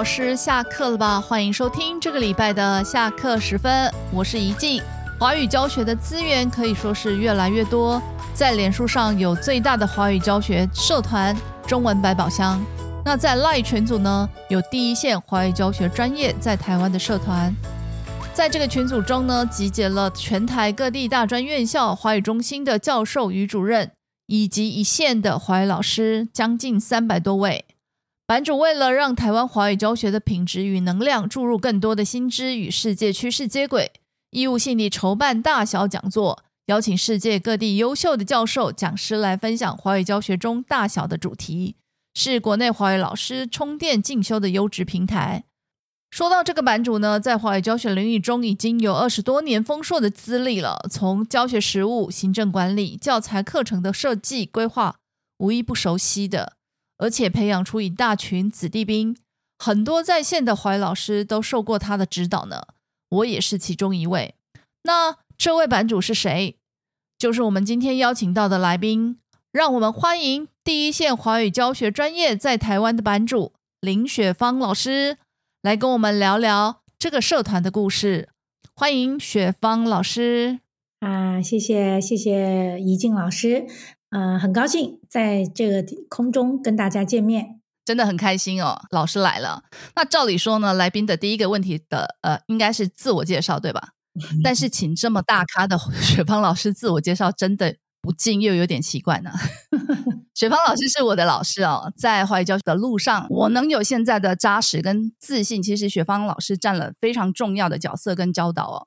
老师下课了吧？欢迎收听这个礼拜的下课时分，我是怡静。华语教学的资源可以说是越来越多，在脸书上有最大的华语教学社团“中文百宝箱”。那在赖群组呢，有第一线华语教学专业在台湾的社团。在这个群组中呢，集结了全台各地大专院校华语中心的教授与主任，以及一线的华语老师，将近三百多位。版主为了让台湾华语教学的品质与能量注入更多的新知与世界趋势接轨，义务性地筹办大小讲座，邀请世界各地优秀的教授讲师来分享华语教学中大小的主题，是国内华语老师充电进修的优质平台。说到这个版主呢，在华语教学领域中已经有二十多年丰硕的资历了，从教学实务、行政管理、教材课程的设计规划，无一不熟悉的。而且培养出一大群子弟兵，很多在线的华语老师都受过他的指导呢。我也是其中一位。那这位版主是谁？就是我们今天邀请到的来宾。让我们欢迎第一线华语教学专业在台湾的版主林雪芳老师，来跟我们聊聊这个社团的故事。欢迎雪芳老师啊！谢谢谢谢怡静老师。呃，很高兴在这个空中跟大家见面，真的很开心哦。老师来了，那照理说呢，来宾的第一个问题的呃，应该是自我介绍，对吧？但是 请这么大咖的 雪芳老师自我介绍，真的不禁又有点奇怪呢。雪芳老师是我的老师哦，在华语教学的路上，我能有现在的扎实跟自信，其实雪芳老师占了非常重要的角色跟教导哦，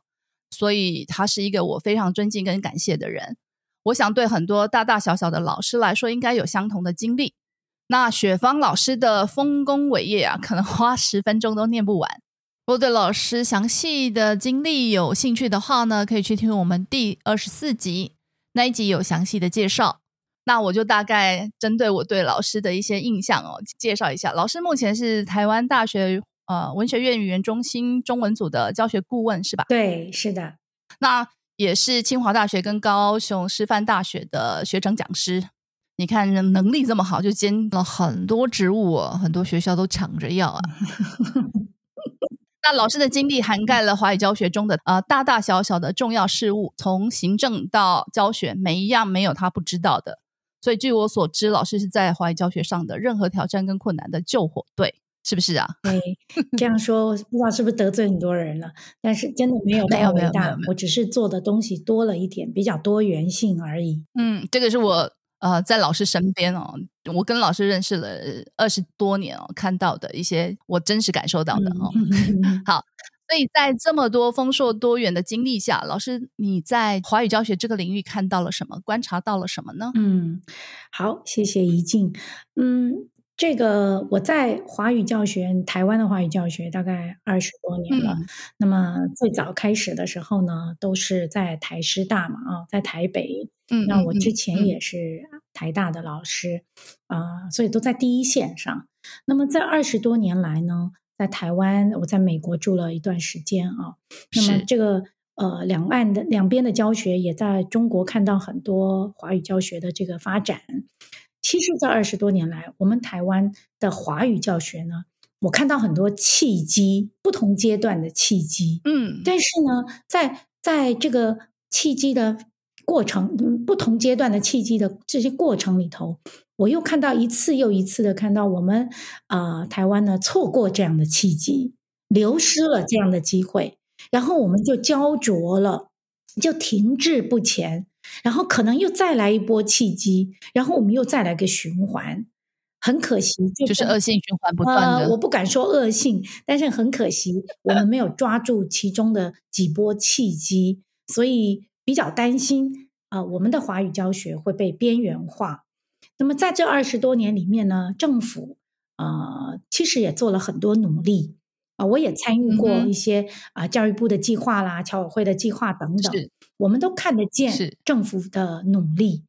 所以他是一个我非常尊敬跟感谢的人。我想对很多大大小小的老师来说，应该有相同的经历。那雪芳老师的丰功伟业啊，可能花十分钟都念不完。如果对老师详细的经历有兴趣的话呢，可以去听我们第二十四集那一集有详细的介绍。那我就大概针对我对老师的一些印象哦，介绍一下。老师目前是台湾大学呃文学院语言中心中文组的教学顾问，是吧？对，是的。那也是清华大学跟高雄师范大学的学长讲师，你看能力这么好，就兼了很多职务，哦很多学校都抢着要啊。那老师的经历涵盖了华语教学中的呃大大小小的重要事务，从行政到教学，每一样没有他不知道的。所以据我所知，老师是在华语教学上的任何挑战跟困难的救火队。是不是啊？对，这样说不知道是不是得罪很多人了，但是真的没有没有没有，我只是做的东西多了一点，比较多元性而已。嗯，这个是我呃在老师身边哦，我跟老师认识了二十多年哦，看到的一些我真实感受到的哦。好，所以在这么多丰硕多元的经历下，老师你在华语教学这个领域看到了什么？观察到了什么呢？嗯，好，谢谢怡静。嗯。这个我在华语教学，台湾的华语教学大概二十多年了。那么最早开始的时候呢，都是在台师大嘛，啊，在台北。嗯，那我之前也是台大的老师，啊，所以都在第一线上。那么在二十多年来呢，在台湾，我在美国住了一段时间啊。那么这个呃，两岸的两边的教学也在中国看到很多华语教学的这个发展。其实这二十多年来，我们台湾的华语教学呢，我看到很多契机，不同阶段的契机。嗯，但是呢，在在这个契机的过程，不同阶段的契机的这些过程里头，我又看到一次又一次的看到我们啊，台湾呢错过这样的契机，流失了这样的机会，然后我们就焦灼了，就停滞不前。然后可能又再来一波契机，然后我们又再来个循环，很可惜，就是恶性循环不断的。我不敢说恶性，但是很可惜，我们没有抓住其中的几波契机，所以比较担心啊，我们的华语教学会被边缘化。那么在这二十多年里面呢，政府啊，其实也做了很多努力。啊，我也参与过一些啊，教育部的计划啦，侨委会的计划等等，我们都看得见政府的努力。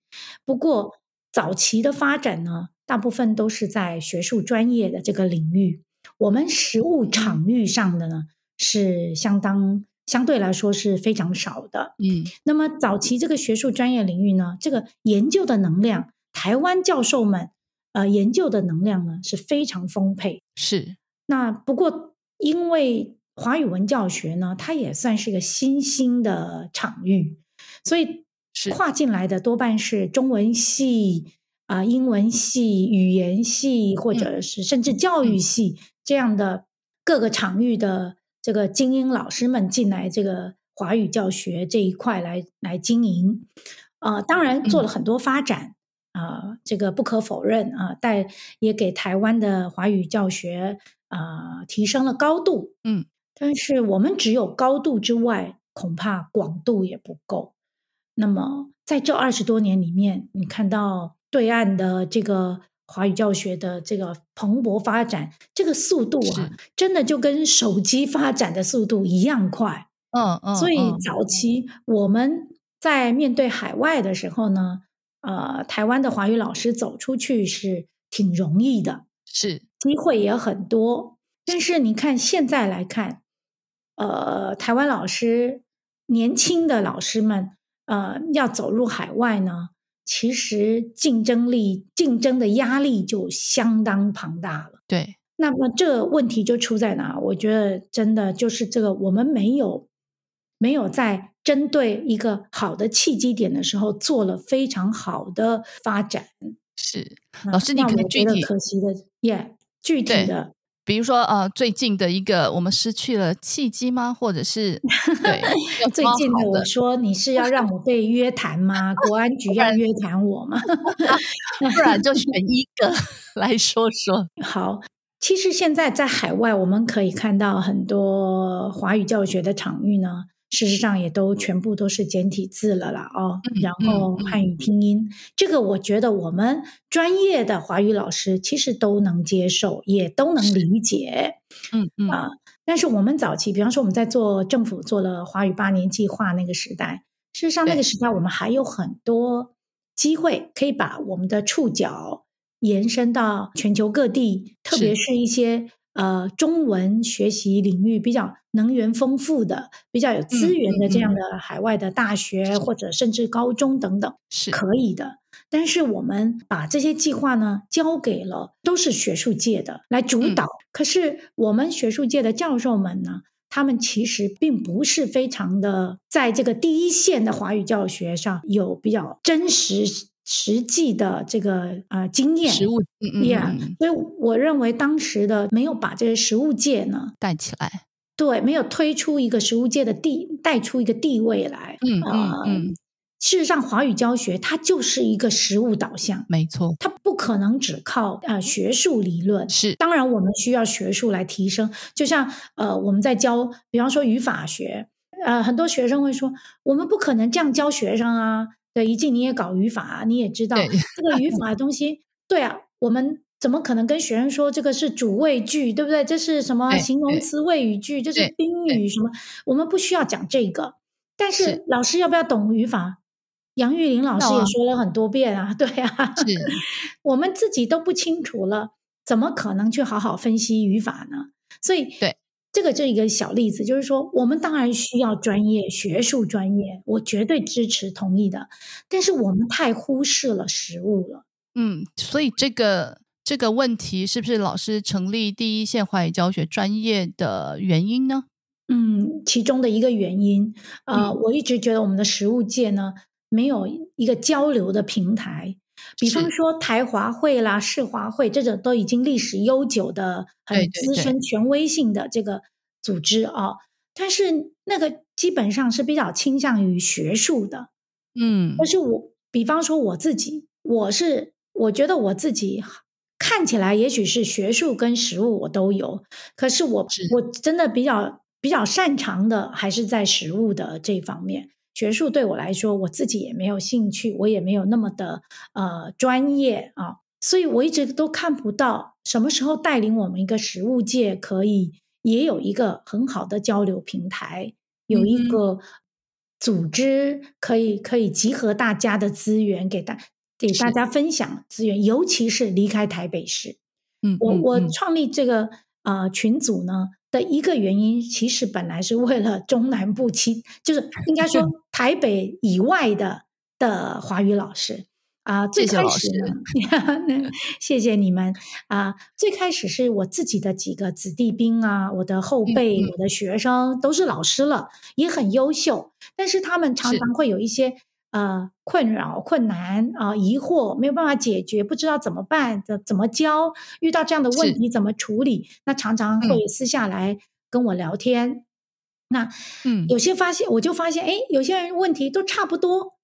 不过早期的发展呢，大部分都是在学术专业的这个领域，我们实务场域上的呢，是相当相对来说是非常少的。嗯，那么早期这个学术专业领域呢，这个研究的能量，台湾教授们呃研究的能量呢是非常丰沛。是。那不过因为华语文教学呢，它也算是一个新兴的场域，所以跨进来的多半是中文系啊、英文系、语言系，或者是甚至教育系这样的各个场域的这个精英老师们进来这个华语教学这一块来来经营。啊，当然做了很多发展啊，这个不可否认啊，带也给台湾的华语教学啊提升了高度。嗯，但是我们只有高度之外，恐怕广度也不够。那么在这二十多年里面，你看到对岸的这个华语教学的这个蓬勃发展，这个速度啊，真的就跟手机发展的速度一样快。嗯嗯，所以早期我们。在面对海外的时候呢，呃，台湾的华语老师走出去是挺容易的，是机会也很多。但是你看现在来看，呃，台湾老师年轻的老师们，呃，要走入海外呢，其实竞争力、竞争的压力就相当庞大了。对，那么这问题就出在哪？我觉得真的就是这个，我们没有没有在。针对一个好的契机点的时候，做了非常好的发展。是老师，你可能具体可惜的，耶，具体的，比如说呃，最近的一个我们失去了契机吗？或者是 对最近的，我说你是要让我被约谈吗？国安局要约谈我吗？不然就选 一个来说说。好，其实现在在海外，我们可以看到很多华语教学的场域呢。事实上也都全部都是简体字了啦，哦，然后汉语拼音，这个我觉得我们专业的华语老师其实都能接受，也都能理解，嗯嗯啊。但是我们早期，比方说我们在做政府做了华语八年计划那个时代，事实上那个时代我们还有很多机会可以把我们的触角延伸到全球各地，特别是一些。呃，中文学习领域比较能源丰富的、比较有资源的这样的海外的大学或者甚至高中等等是可以的。但是我们把这些计划呢交给了都是学术界的来主导，可是我们学术界的教授们呢，他们其实并不是非常的在这个第一线的华语教学上有比较真实。实际的这个呃经验，实物，Yeah，所以我认为当时的没有把这个实物界呢带起来，对，没有推出一个实物界的地，带出一个地位来，嗯嗯嗯。事实上，华语教学它就是一个实物导向，没错，它不可能只靠呃学术理论。是，当然我们需要学术来提升，就像呃我们在教，比方说语法学，呃很多学生会说，我们不可能这样教学生啊。对，一进你也搞语法，你也知道这个语法的 东西。对啊，我们怎么可能跟学生说这个是主谓句，对不对？这是什么形容词谓语句？这是宾语什么？我们不需要讲这个。但是老师要不要懂语法？杨玉林老师也说了很多遍啊，对啊，我们自己都不清楚了，怎么可能去好好分析语法呢？所以对。这个就一个小例子，就是说，我们当然需要专业学术专业，我绝对支持同意的。但是我们太忽视了实物了。嗯，所以这个这个问题是不是老师成立第一线华语教学专业的原因呢？嗯，其中的一个原因，呃，我一直觉得我们的实物界呢，没有一个交流的平台。比方说台华会啦、世华会这种都已经历史悠久的、很资深、权威性的这个组织啊，但是那个基本上是比较倾向于学术的，嗯。但是我比方说我自己，我是我觉得我自己看起来也许是学术跟实务我都有，可是我我真的比较比较擅长的还是在实务的这方面。学术对我来说，我自己也没有兴趣，我也没有那么的呃专业啊，所以我一直都看不到什么时候带领我们一个实物界可以也有一个很好的交流平台，有一个组织可以可以集合大家的资源，给大给大家分享资源，尤其是离开台北市。嗯，我我创立这个呃群组呢。的一个原因，其实本来是为了中南部，其就是应该说 台北以外的的华语老师。啊，最开始呢，谢谢你们。啊！最开始是我自己的几个子弟兵啊，我的后辈、我的学生都是老师了，也很优秀，但是他们常常会有一些呃困扰、困难啊、疑惑，没有办法解决，不知道怎么办，怎怎么教，遇到这样的问题怎么处理？那常常会私下来跟我聊天。那嗯，有些发现，我就发现，哎，有些人问题都差不多。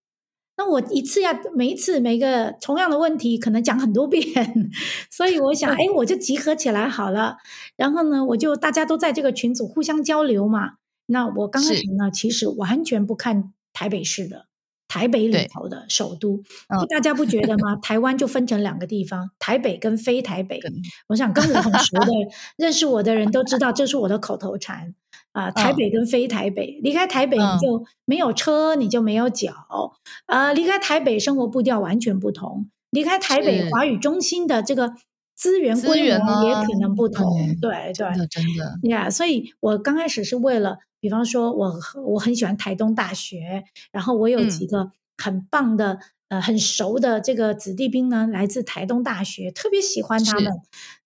那我一次要每一次每个同样的问题，可能讲很多遍，所以我想，哎，我就集合起来好了。然后呢，我就大家都在这个群组互相交流嘛。那我刚开始呢，其实完全不看台北市的台北里头的首都，大家不觉得吗？台湾就分成两个地方，台北跟非台北。我想跟我很熟的 认识我的人都知道，这是我的口头禅。啊，台北跟非台北，离开台北你就没有车，你就没有脚。啊，离开台北生活步调完全不同，离开台北华语中心的这个资源规模也可能不同。对对，真的真的呀。所以我刚开始是为了，比方说我我很喜欢台东大学，然后我有几个很棒的呃很熟的这个子弟兵呢，来自台东大学，特别喜欢他们，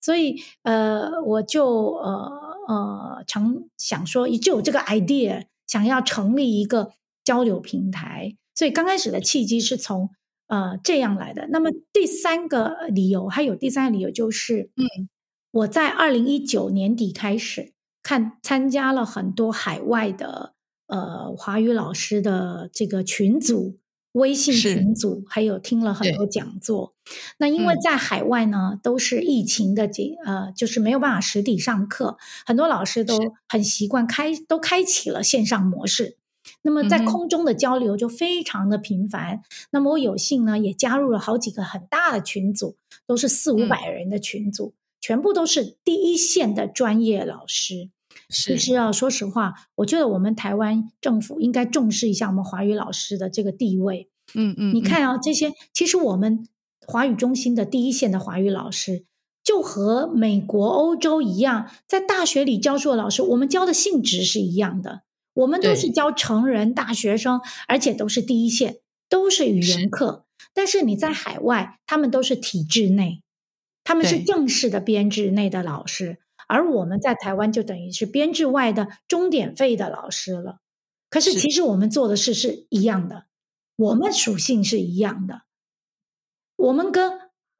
所以呃我就呃。呃，常想说就有这个 idea，想要成立一个交流平台，所以刚开始的契机是从呃这样来的。那么第三个理由，还有第三个理由就是，嗯，我在二零一九年底开始看参加了很多海外的呃华语老师的这个群组。微信群组还有听了很多讲座，那因为在海外呢，都是疫情的这呃，就是没有办法实体上课，很多老师都很习惯开都开启了线上模式，那么在空中的交流就非常的频繁。那么我有幸呢，也加入了好几个很大的群组，都是四五百人的群组，全部都是第一线的专业老师。其实啊，说实话，我觉得我们台湾政府应该重视一下我们华语老师的这个地位。嗯嗯，你看啊，这些其实我们华语中心的第一线的华语老师，就和美国、欧洲一样，在大学里教书的老师，我们教的性质是一样的。我们都是教成人大学生，而且都是第一线，都是语言课。但是你在海外，他们都是体制内，他们是正式的编制内的老师。而我们在台湾就等于是编制外的钟点费的老师了。可是其实我们做的事是一样的，我们属性是一样的。我们跟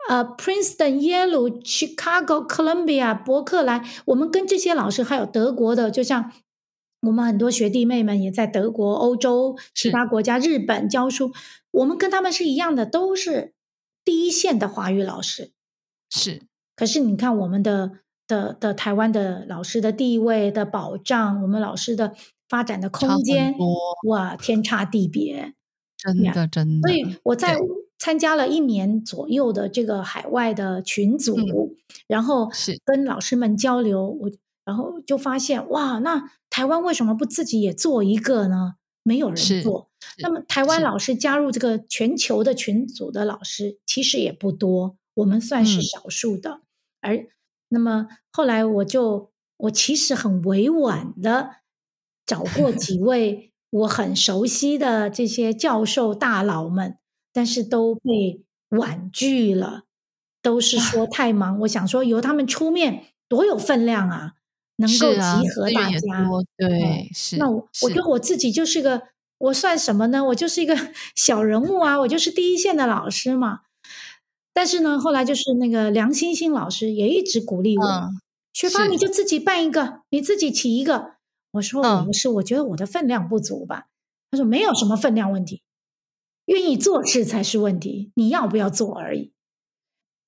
呃 Princeton、Yale、Chicago、Columbia、伯克莱，我们跟这些老师还有德国的，就像我们很多学弟妹们也在德国、欧洲其他国家、日本教书，我们跟他们是一样的，都是第一线的华语老师。是，可是你看我们的。的的台湾的老师的地位的保障，我们老师的发展的空间，哇，天差地别，真的真的。所以我在参加了一年左右的这个海外的群组，然后是跟老师们交流，我然后就发现，哇，那台湾为什么不自己也做一个呢？没有人做。那么台湾老师加入这个全球的群组的老师其实也不多，我们算是少数的，而。那么后来我就我其实很委婉的找过 几位我很熟悉的这些教授大佬们，但是都被婉拒了，都是说太忙。我想说由他们出面多有分量啊，能够集合大家。对，是。那我我觉得我自己就是个我算什么呢？我就是一个 小人物啊，我就是第一线的老师嘛。但是呢，后来就是那个梁欣欣老师也一直鼓励我，学芳你就自己办一个，你自己起一个。我说我不是，我觉得我的分量不足吧。他说没有什么分量问题，愿意做事才是问题，你要不要做而已。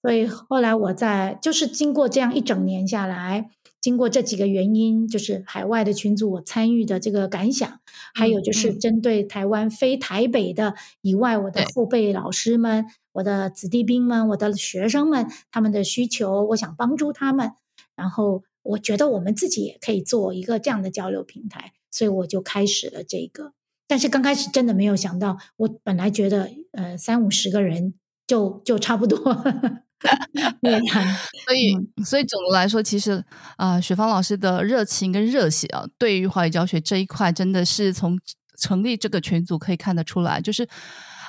所以后来我在就是经过这样一整年下来。经过这几个原因，就是海外的群组我参与的这个感想，还有就是针对台湾非台北的以外，我的后辈老师们、我的子弟兵们、我的学生们他们的需求，我想帮助他们。然后我觉得我们自己也可以做一个这样的交流平台，所以我就开始了这个。但是刚开始真的没有想到，我本来觉得呃三五十个人就就差不多。所以，所以总的来说，其实啊，雪芳老师的热情跟热血啊，对于华语教学这一块，真的是从成立这个群组可以看得出来，就是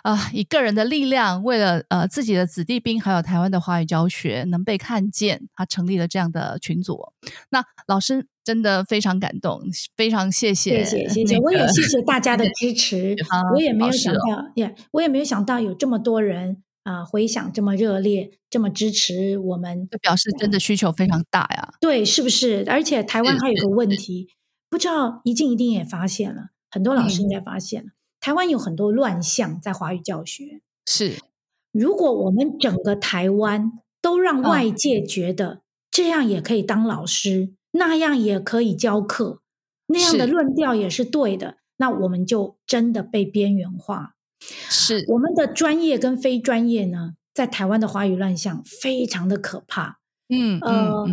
啊，以个人的力量，为了呃自己的子弟兵，还有台湾的华语教学能被看见，他成立了这样的群组。那老师真的非常感动，非常谢谢，谢谢，谢谢，我也谢谢大家的支 持，我也没有想到，也我也没有想到有这么多人。啊，回响这么热烈，这么支持我们，就表示真的需求非常大呀。对，是不是？而且台湾还有个问题，不知道一静一定也发现了，很多老师应该发现了，台湾有很多乱象在华语教学。是，如果我们整个台湾都让外界觉得这样也可以当老师，那样也可以教课，那样的论调也是对的，那我们就真的被边缘化。是我们的专业跟非专业呢，在台湾的华语乱象非常的可怕。嗯呃，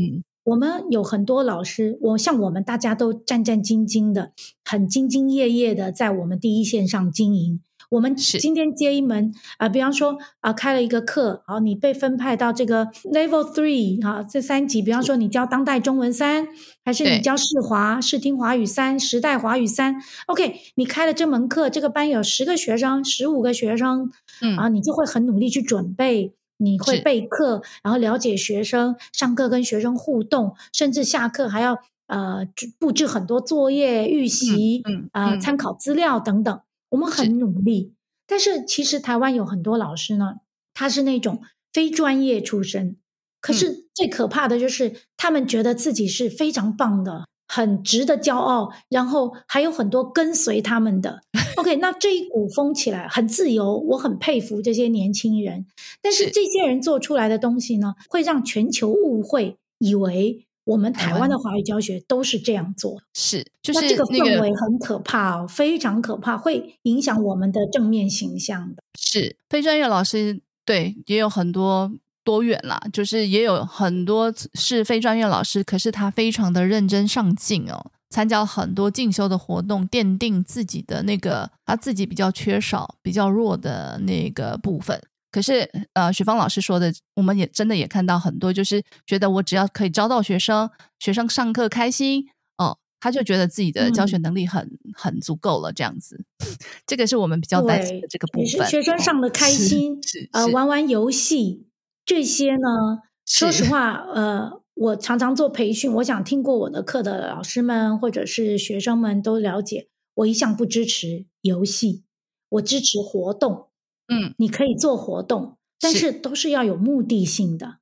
我们有很多老师，我像我们大家都战战兢兢的，很兢兢业业的在我们第一线上经营。我们今天接一门啊，比方说啊，开了一个课，好，你被分派到这个 Level Three 哈，这三级，比方说你教当代中文三，还是你教视华视听华语三，时代华语三，OK，你开了这门课，这个班有十个学生，十五个学生，嗯。啊，你就会很努力去准备，你会备课，然后了解学生，上课跟学生互动，甚至下课还要呃布置很多作业预习，嗯啊，参考资料等等。我们很努力，但是其实台湾有很多老师呢，他是那种非专业出身，可是最可怕的就是他们觉得自己是非常棒的，很值得骄傲，然后还有很多跟随他们的。OK，那这一股风起来很自由，我很佩服这些年轻人，但是。这些人做出来的东西呢，会让全球误会，以为。我们台湾的华语教学都是这样做，是，就是这个氛围很可怕哦，非常可怕，会影响我们的正面形象的。是非专业老师，对，也有很多多远啦，就是也有很多是非专业老师，可是他非常的认真上进哦，参加很多进修的活动，奠定自己的那个他自己比较缺少、比较弱的那个部分。可是，呃，许芳老师说的，我们也真的也看到很多，就是觉得我只要可以招到学生，学生上课开心，哦，他就觉得自己的教学能力很很足够了，这样子。这个是我们比较担心的这个部分。学生上的开心，呃，玩玩游戏这些呢，说实话，呃，我常常做培训，我想听过我的课的老师们或者是学生们都了解，我一向不支持游戏，我支持活动。嗯，你可以做活动，但是都是要有目的性的。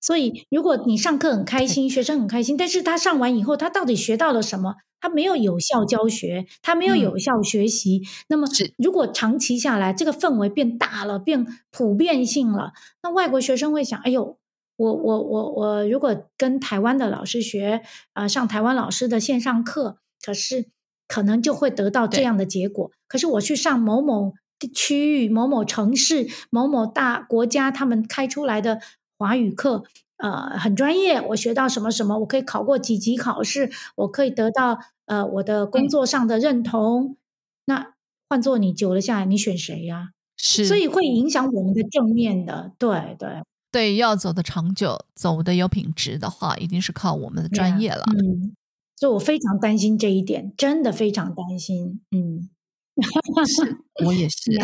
所以，如果你上课很开心，学生很开心，但是他上完以后，他到底学到了什么？他没有有效教学，他没有有效学习。那么，如果长期下来，这个氛围变大了，变普遍性了，那外国学生会想：哎呦，我我我我，如果跟台湾的老师学啊，上台湾老师的线上课，可是可能就会得到这样的结果。可是我去上某某。区域某某城市某某大国家，他们开出来的华语课，呃，很专业。我学到什么什么，我可以考过几级考试，我可以得到呃我的工作上的认同。那换做你久了下来，你选谁呀？是，所以会影响我们的正面的。对对对，要走的长久，走的有品质的话，一定是靠我们的专业了。嗯，所以我非常担心这一点，真的非常担心。嗯。是，我也 是。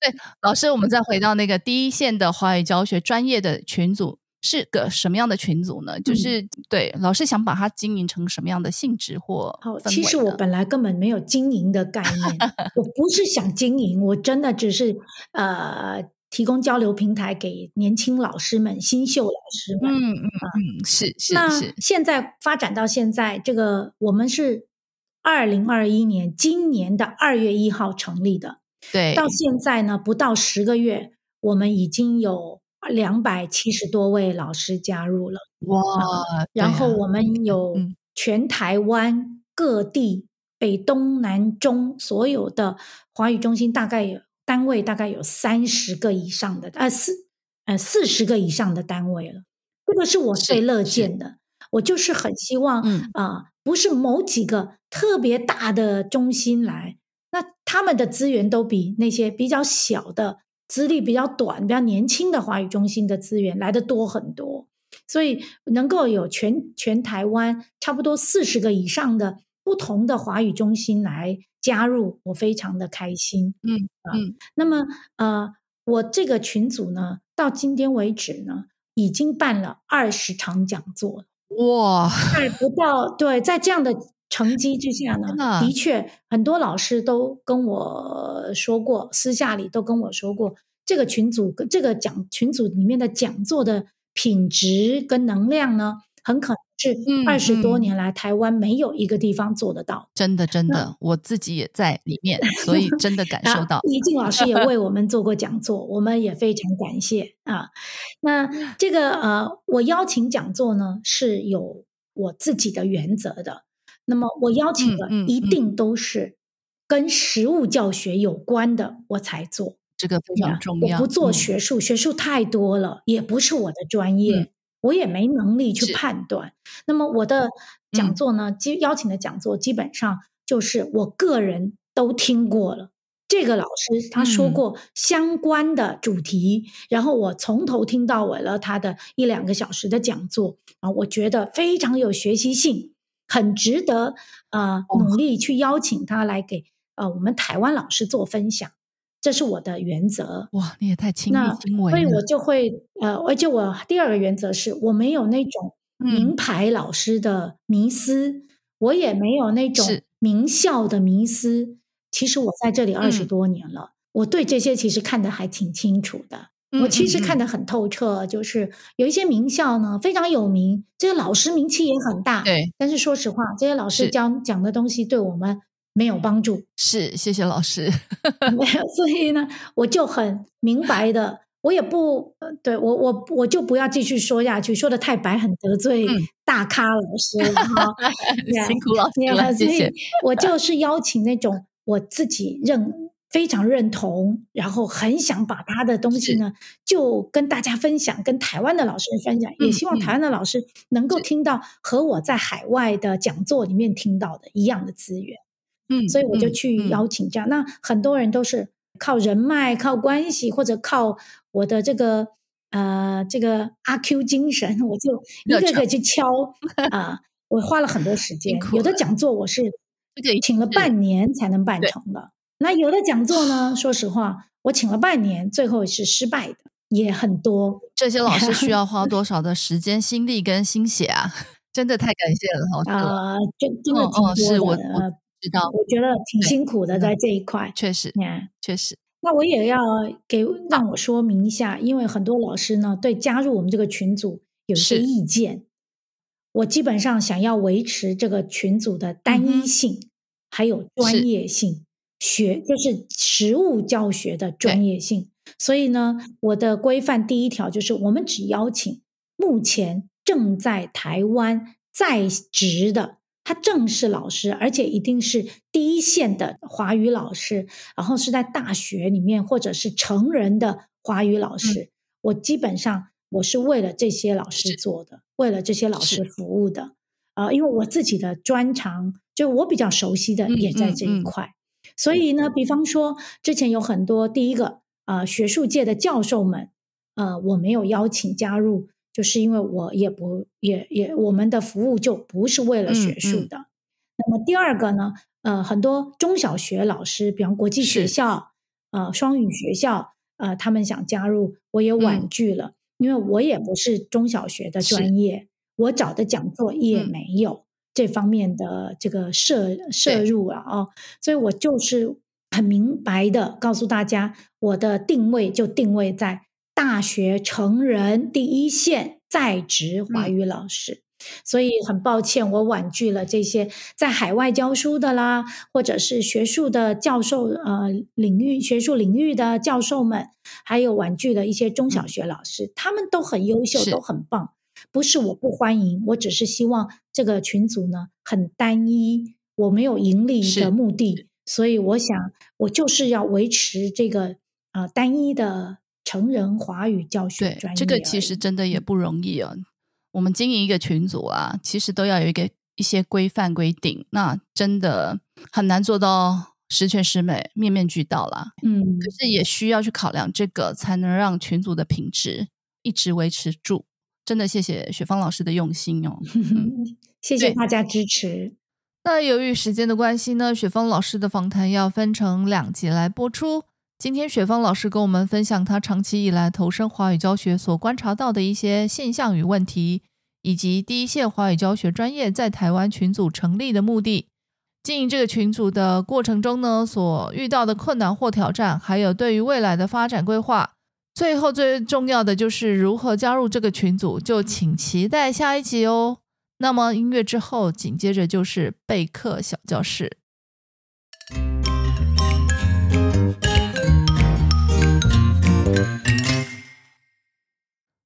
对，老师，我们再回到那个第一线的华语教学专业的群组，是个什么样的群组呢？就是对老师想把它经营成什么样的性质或？好，其实我本来根本没有经营的概念，我不是想经营，我真的只是呃提供交流平台给年轻老师们、新秀老师们。嗯嗯嗯，是是是。现在发展到现在，这个我们是。二零二一年，今年的二月一号成立的，对，到现在呢不到十个月，我们已经有两百七十多位老师加入了，哇！然后我们有全台湾各地北东南中所有的华语中心，大概有单位大概有三十个以上的，呃四呃四十个以上的单位了，这个是我最乐见的。我就是很希望啊，不是某几个特别大的中心来，那他们的资源都比那些比较小的、资历比较短、比较年轻的华语中心的资源来的多很多。所以能够有全全台湾差不多四十个以上的不同的华语中心来加入，我非常的开心。嗯嗯，那么呃，我这个群组呢，到今天为止呢，已经办了二十场讲座。哇，在不到对，在这样的成绩之下呢，的确很多老师都跟我说过，私下里都跟我说过，这个群组跟这个讲群组里面的讲座的品质跟能量呢，很可能是二十多年来台湾没有一个地方做得到。真的，真的，我自己也在里面，所以真的感受到。李静老师也为我们做过讲座，我们也非常感谢啊。那这个呃，我邀请讲座呢是有我自己的原则的。那么我邀请的一定都是跟实物教学有关的，我才做。这个非常重要。我不做学术，学术太多了，也不是我的专业，我也没能力去判断。那么我的讲座呢，基邀请的讲座基本上就是我个人都听过了。这个老师他说过相关的主题，然后我从头听到尾了他的一两个小时的讲座啊，我觉得非常有学习性。很值得呃努力去邀请他来给呃我们台湾老师做分享，这是我的原则。哇，你也太亲力亲为了。所以我就会呃，而且我第二个原则是我没有那种名牌老师的迷思，我也没有那种名校的迷思。其实我在这里二十多年了，我对这些其实看得还挺清楚的。我其实看得很透彻，就是有一些名校呢非常有名，这些老师名气也很大。对，但是说实话，这些老师教讲的东西对我们没有帮助。是，谢谢老师。没有，所以呢，我就很明白的，我也不对我我我就不要继续说下去，说的太白很得罪大咖老师了哈。辛苦老师了，谢谢。我就是邀请那种我自己认。非常认同，然后很想把他的东西呢，就跟大家分享，跟台湾的老师分享，也希望台湾的老师能够听到和我在海外的讲座里面听到的一样的资源。嗯，所以我就去邀请这样。那很多人都是靠人脉、靠关系，或者靠我的这个呃这个阿 Q 精神，我就 一个个去敲 啊。我花了很多时间，有的讲座我是请了半年才能办成的。那有的讲座呢？说实话，我请了半年，最后是失败的，也很多。这些老师需要花多少的时间、心力跟心血啊？真的太感谢了，老师啊！真真的挺多的，知道。我觉得挺辛苦的，在这一块，确实，确实。那我也要给让我说明一下，因为很多老师呢，对加入我们这个群组有一些意见。我基本上想要维持这个群组的单一性，还有专业性。学就是实物教学的专业性，所以呢，我的规范第一条就是，我们只邀请目前正在台湾在职的他正式老师，而且一定是第一线的华语老师，然后是在大学里面或者是成人的华语老师。我基本上我是为了这些老师做的，为了这些老师服务的。啊，因为我自己的专长，就我比较熟悉的也在这一块。所以呢，比方说，之前有很多第一个啊，学术界的教授们，呃，我没有邀请加入，就是因为我也不也也我们的服务就不是为了学术的。那么第二个呢，呃，很多中小学老师，比方国际学校、呃双语学校，呃，他们想加入，我也婉拒了，因为我也不是中小学的专业，我找的讲座也没有。这方面的这个摄摄入了啊，所以我就是很明白的告诉大家，我的定位就定位在大学成人第一线在职华语老师。所以很抱歉，我婉拒了这些在海外教书的啦，或者是学术的教授呃领域学术领域的教授们，还有婉拒了一些中小学老师，他们都很优秀，都很棒。不是我不欢迎，我只是希望这个群组呢很单一，我没有盈利的目的，所以我想我就是要维持这个啊单一的成人华语教学专业。这个其实真的也不容易啊。我们经营一个群组啊，其实都要有一个一些规范规定，那真的很难做到十全十美、面面俱到啦。嗯，可是也需要去考量这个，才能让群组的品质一直维持住。真的谢谢雪芳老师的用心哦 谢谢大家支持。那由于时间的关系呢，雪峰老师的访谈要分成两集来播出。今天雪峰老师跟我们分享他长期以来投身华语教学所观察到的一些现象与问题，以及第一线华语教学专业在台湾群组成立的目的。经营这个群组的过程中呢，所遇到的困难或挑战，还有对于未来的发展规划。最后最重要的就是如何加入这个群组，就请期待下一集哦。那么音乐之后，紧接着就是备课小教室。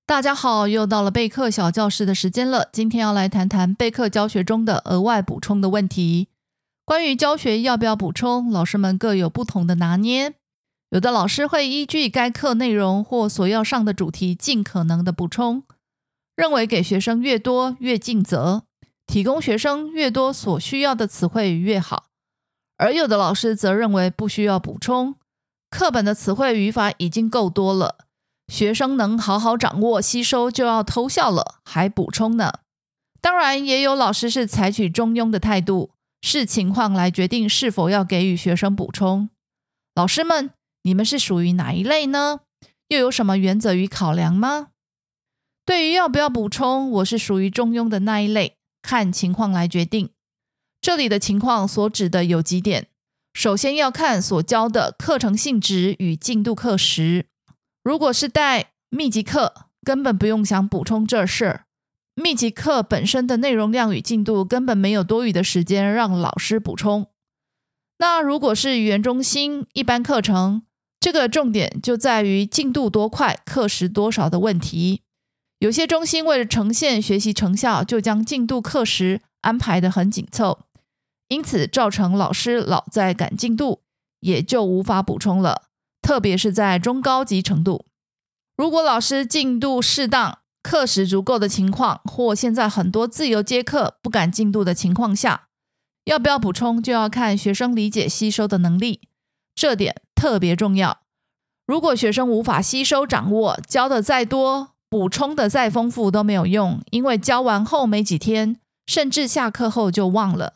大家好，又到了备课小教室的时间了。今天要来谈谈备课教学中的额外补充的问题。关于教学要不要补充，老师们各有不同的拿捏。有的老师会依据该课内容或所要上的主题，尽可能的补充。认为给学生越多越尽责，提供学生越多所需要的词汇越好。而有的老师则认为不需要补充，课本的词汇语法已经够多了，学生能好好掌握吸收就要偷笑了，还补充呢？当然，也有老师是采取中庸的态度，视情况来决定是否要给予学生补充。老师们，你们是属于哪一类呢？又有什么原则与考量吗？对于要不要补充，我是属于中庸的那一类，看情况来决定。这里的情况所指的有几点：首先要看所教的课程性质与进度课时。如果是带密集课，根本不用想补充这事儿。密集课本身的内容量与进度根本没有多余的时间让老师补充。那如果是语言中心一般课程，这个重点就在于进度多快、课时多少的问题。有些中心为了呈现学习成效，就将进度课时安排得很紧凑，因此造成老师老在赶进度，也就无法补充了。特别是在中高级程度，如果老师进度适当、课时足够的情况，或现在很多自由接课不赶进度的情况下，要不要补充，就要看学生理解吸收的能力，这点特别重要。如果学生无法吸收掌握，教的再多。补充的再丰富都没有用，因为教完后没几天，甚至下课后就忘了。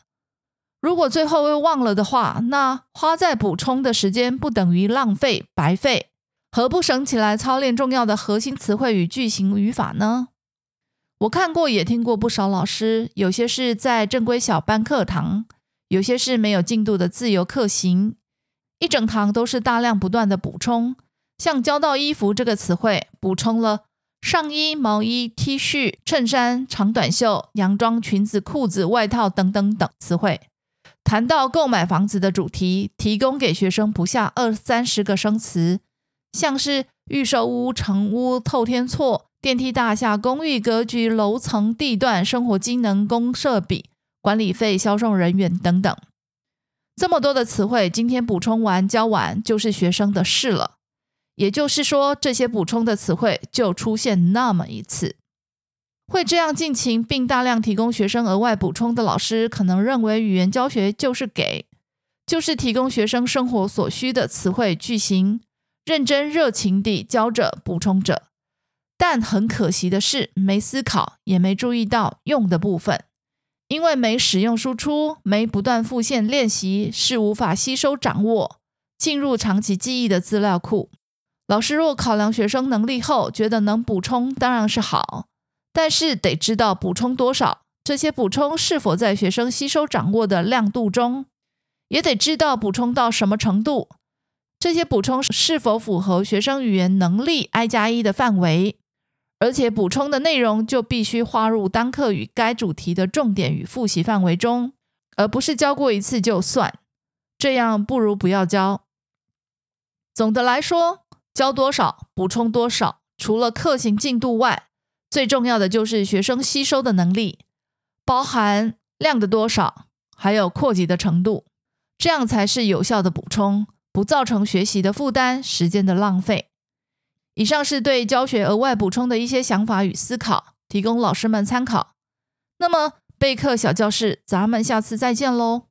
如果最后又忘了的话，那花在补充的时间不等于浪费白费？何不省起来操练重要的核心词汇与句型语法呢？我看过也听过不少老师，有些是在正规小班课堂，有些是没有进度的自由课型，一整堂都是大量不断的补充。像教到衣服这个词汇，补充了。上衣、毛衣、T 恤、衬衫、长短袖、洋装、裙子、裤子、外套等等等词汇。谈到购买房子的主题，提供给学生不下二三十个生词，像是预售屋、成屋、透天厝、电梯大厦、公寓格局、楼层、地段、生活机能、公设比、管理费、销售人员等等。这么多的词汇，今天补充完教完，就是学生的事了。也就是说，这些补充的词汇就出现那么一次。会这样尽情并大量提供学生额外补充的老师，可能认为语言教学就是给，就是提供学生生活所需的词汇句型，认真热情地教着补充着。但很可惜的是，没思考，也没注意到用的部分，因为没使用输出，没不断复现练习，是无法吸收掌握进入长期记忆的资料库。老师若考量学生能力后，觉得能补充当然是好，但是得知道补充多少，这些补充是否在学生吸收掌握的量度中，也得知道补充到什么程度，这些补充是否符合学生语言能力 I 加一的范围，而且补充的内容就必须划入当课与该主题的重点与复习范围中，而不是教过一次就算，这样不如不要教。总的来说。教多少，补充多少。除了课型进度外，最重要的就是学生吸收的能力，包含量的多少，还有扩及的程度，这样才是有效的补充，不造成学习的负担、时间的浪费。以上是对教学额外补充的一些想法与思考，提供老师们参考。那么备课小教室，咱们下次再见喽。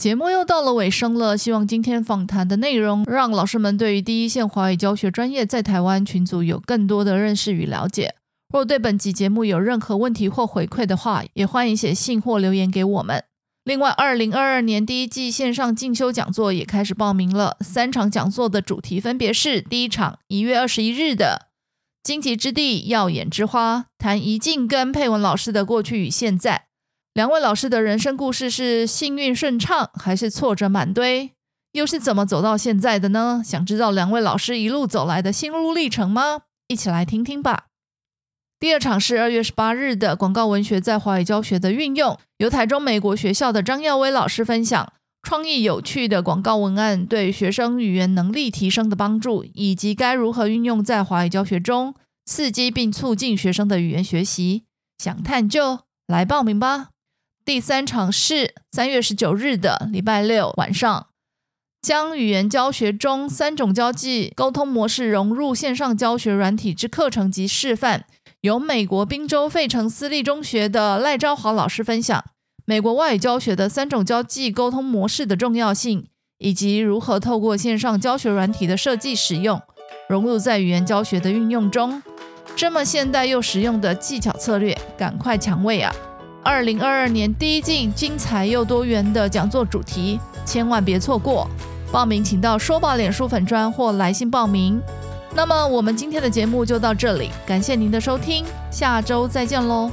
节目又到了尾声了，希望今天访谈的内容让老师们对于第一线华语教学专业在台湾群组有更多的认识与了解。若对本集节目有任何问题或回馈的话，也欢迎写信或留言给我们。另外，二零二二年第一季线上进修讲座也开始报名了，三场讲座的主题分别是：第一场一月二十一日的“荆棘之地，耀眼之花”，谈怡静跟佩文老师的过去与现在。两位老师的人生故事是幸运顺畅，还是挫折满堆？又是怎么走到现在的呢？想知道两位老师一路走来的心路历程吗？一起来听听吧。第二场是二月十八日的广告文学在华语教学的运用，由台中美国学校的张耀威老师分享创意有趣的广告文案对学生语言能力提升的帮助，以及该如何运用在华语教学中，刺激并促进学生的语言学习。想探究，来报名吧。第三场是三月十九日的礼拜六晚上，将语言教学中三种交际沟通模式融入线上教学软体之课程及示范，由美国宾州费城私立中学的赖昭华老师分享美国外语教学的三种交际沟通模式的重要性，以及如何透过线上教学软体的设计使用，融入在语言教学的运用中。这么现代又实用的技巧策略，赶快抢位啊！二零二二年第一季精彩又多元的讲座主题，千万别错过！报名请到说吧脸书粉专或来信报名。那么我们今天的节目就到这里，感谢您的收听，下周再见喽。